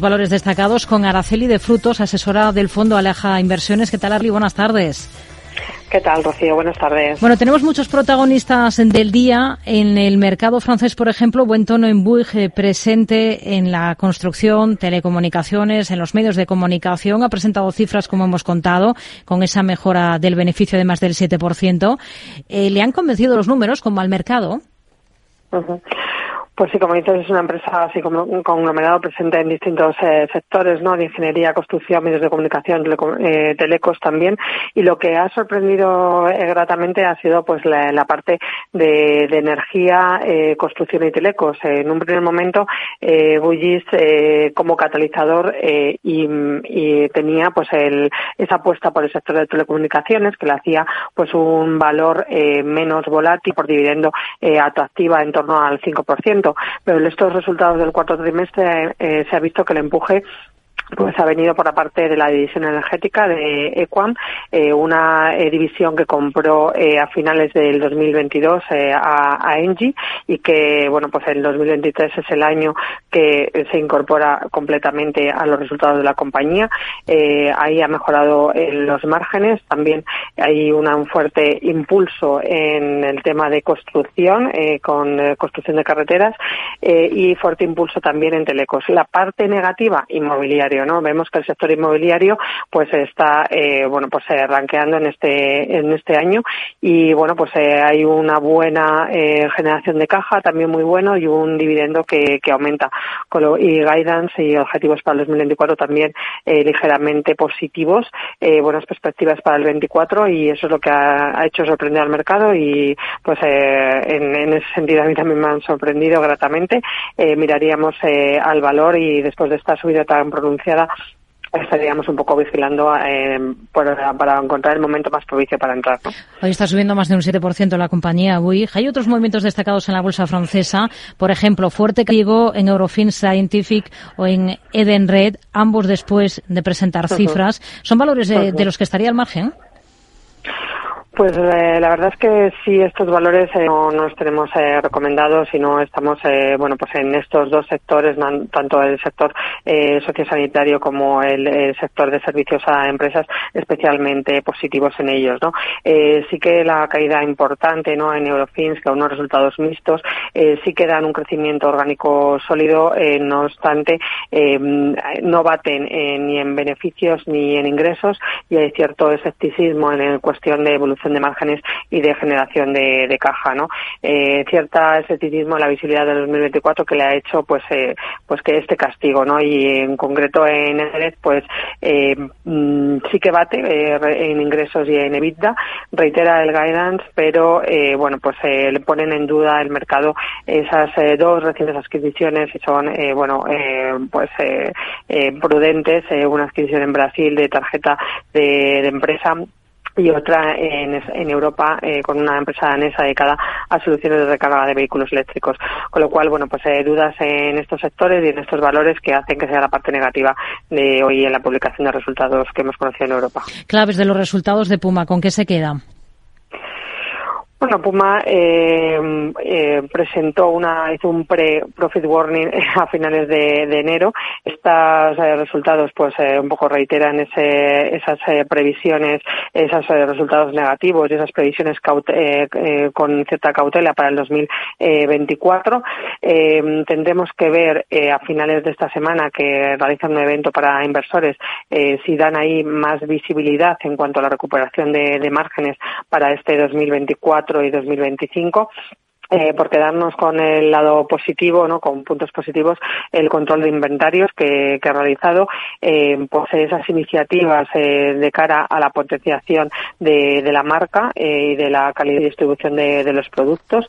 Valores destacados con Araceli de Frutos, asesora del Fondo Aleja Inversiones. ¿Qué tal, Arli? Buenas tardes. ¿Qué tal, Rocío? Buenas tardes. Bueno, tenemos muchos protagonistas del día. En el mercado francés, por ejemplo, buen tono en Bouygues eh, presente en la construcción, telecomunicaciones, en los medios de comunicación. Ha presentado cifras, como hemos contado, con esa mejora del beneficio de más del 7%. Eh, ¿Le han convencido los números como al mercado? Pues sí, como dices, es una empresa así como un conglomerado presente en distintos eh, sectores, ¿no? De ingeniería, construcción, medios de comunicación, eh, telecos también. Y lo que ha sorprendido eh, gratamente ha sido pues la, parte de, energía, construcción y telecos. en un primer momento, eh, Bullis como catalizador y, tenía pues esa apuesta por el sector de telecomunicaciones que le hacía pues un valor menos volátil por dividendo atractiva en torno al 5% pero en estos resultados del cuarto trimestre eh, se ha visto que el empuje pues ha venido por la parte de la división energética de Equam, eh, una eh, división que compró eh, a finales del 2022 a, a, Engie y que, bueno, pues el 2023 es el año que se incorpora completamente a los resultados de la compañía. ahí ha mejorado los márgenes, también hay un fuerte impulso en el tema de construcción, con construcción de carreteras y fuerte impulso también en telecos. La parte negativa, inmobiliaria Vemos que el sector inmobiliario pues está eh, bueno pues eh, en este en este año. Y bueno pues eh, hay una buena eh, generación de caja también muy bueno y un dividendo que, aumenta. Y guidance y objetivos para el 2024 también ligeramente positivos buenas perspectivas para el 24 y eso es lo que ha, hecho sorprender al mercado y pues en, en, ese sentido a mí también me han sorprendido gratamente. Miraríamos al valor y después de esta subida tan pronunciada estaríamos un poco vigilando eh, para, encontrar el momento más propicio para entrar. Hoy está subiendo más de un 7% la compañía Bouygues. Hay otros movimientos destacados en la bolsa francesa, por ejemplo, fuerte que llegó en Eurofin Scientific o en Edenred, ambos después de presentar cifras. ¿Son valores de los que estaría al margen? Pues eh, la verdad es que sí, estos valores eh, no nos tenemos eh, recomendados y no estamos, bueno, pues en estos dos sectores, tanto el sector sociosanitario como el, sector de servicios a empresas, especialmente positivos en ellos, ¿no? sí que la caída importante, ¿no? En Eurofins, que unos resultados mixtos, sí que dan un crecimiento orgánico sólido, no obstante, no baten ni en beneficios ni en ingresos y hay cierto escepticismo en cuestión de evolución de márgenes y de generación de, caja, ¿no? Eh, cierta escepticismo en la visibilidad del 2024 que le ha hecho, pues, eh, pues que este castigo, ¿no? Y en concreto en EDED, pues, eh, mm, sí que bate en ingresos y en EBITDA, reitera el guidance, pero, bueno, pues le ponen en duda el mercado esas dos recientes adquisiciones y son, bueno, pues, prudentes, una adquisición en Brasil de tarjeta de empresa y otra en, en Europa eh, con una empresa danesa dedicada a soluciones de recarga de vehículos eléctricos. Con lo cual, bueno, pues hay dudas en estos sectores y en estos valores que hacen que sea la parte negativa de hoy en la publicación de resultados que hemos conocido en Europa. Claves de los resultados de Puma, ¿con qué se queda? Bueno, Puma eh, eh, presentó una, hizo un pre-profit warning a finales de, enero. Estos eh, resultados, pues, eh, un poco reiteran esas previsiones, esos resultados negativos y esas previsiones con cierta cautela para el 2024. tendremos que ver a finales de esta semana que realizan un evento para inversores si dan ahí más visibilidad en cuanto a la recuperación de, de márgenes para este 2024 y 2025 eh, por quedarnos con el lado positivo, ¿no? con puntos positivos, el control de inventarios que, ha realizado, eh, pues esas iniciativas eh, de cara a la potenciación de, la marca eh, y de la calidad y distribución de, los productos.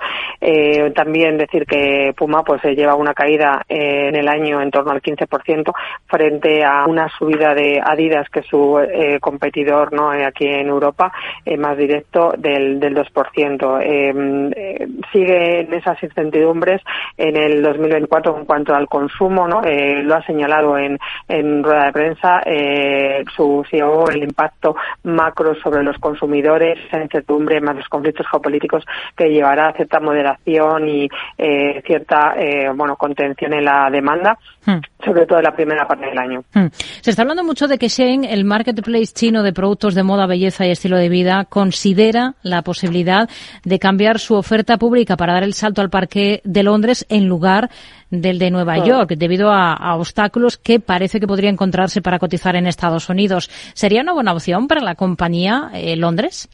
también decir que Puma pues lleva una caída en el año en torno al 15% frente a una subida de Adidas, que es su competidor ¿no? aquí en Europa, más directo del, del 2%. sigue en esas incertidumbres en el 2024 en cuanto al consumo, ¿no? Eh, lo ha señalado en, en rueda de prensa eh, su CEO, el impacto macro sobre los consumidores, esa incertidumbre más los conflictos geopolíticos que llevará a cierta moderación y eh, cierta, eh, bueno, contención en la demanda, hmm. Sobre todo en la primera parte del año. Hmm. Se está hablando mucho de que Shein, el marketplace chino de productos de moda, belleza y estilo de vida, considera la posibilidad de cambiar su oferta pública para dar el salto al parque de Londres en lugar del de Nueva York, debido a, obstáculos que parece que podría encontrarse para cotizar en Estados Unidos. ¿Sería una buena opción para la compañía eh, Londres?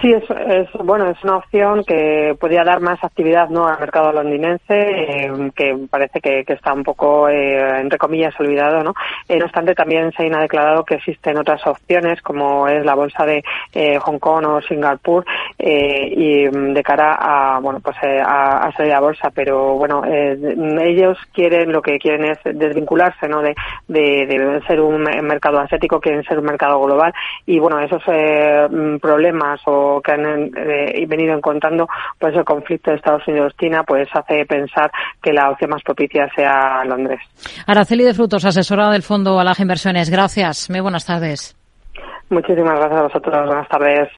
Sí, es, es, bueno, es una opción que podría dar más actividad no al mercado londinense, eh, que parece que, está un poco, eh, entre comillas, olvidado, ¿no? Eh, no obstante, también se ha declarado que existen otras opciones, como es la bolsa de Hong Kong o Singapur, y mm, de cara a, bueno, pues a, salir a bolsa, pero bueno, ellos quieren, lo que quieren es desvincularse, ¿no? De, de, ser un mercado asiático, quieren ser un mercado global, y bueno, esos mm, problemas o que han eh, venido encontrando pues el conflicto de Estados Unidos-China pues hace pensar que la opción más propicia sea Londres. Araceli de Frutos, asesora del Fondo Alaje Inversiones. Gracias. Muy buenas tardes. Muchísimas gracias a vosotros. Buenas tardes.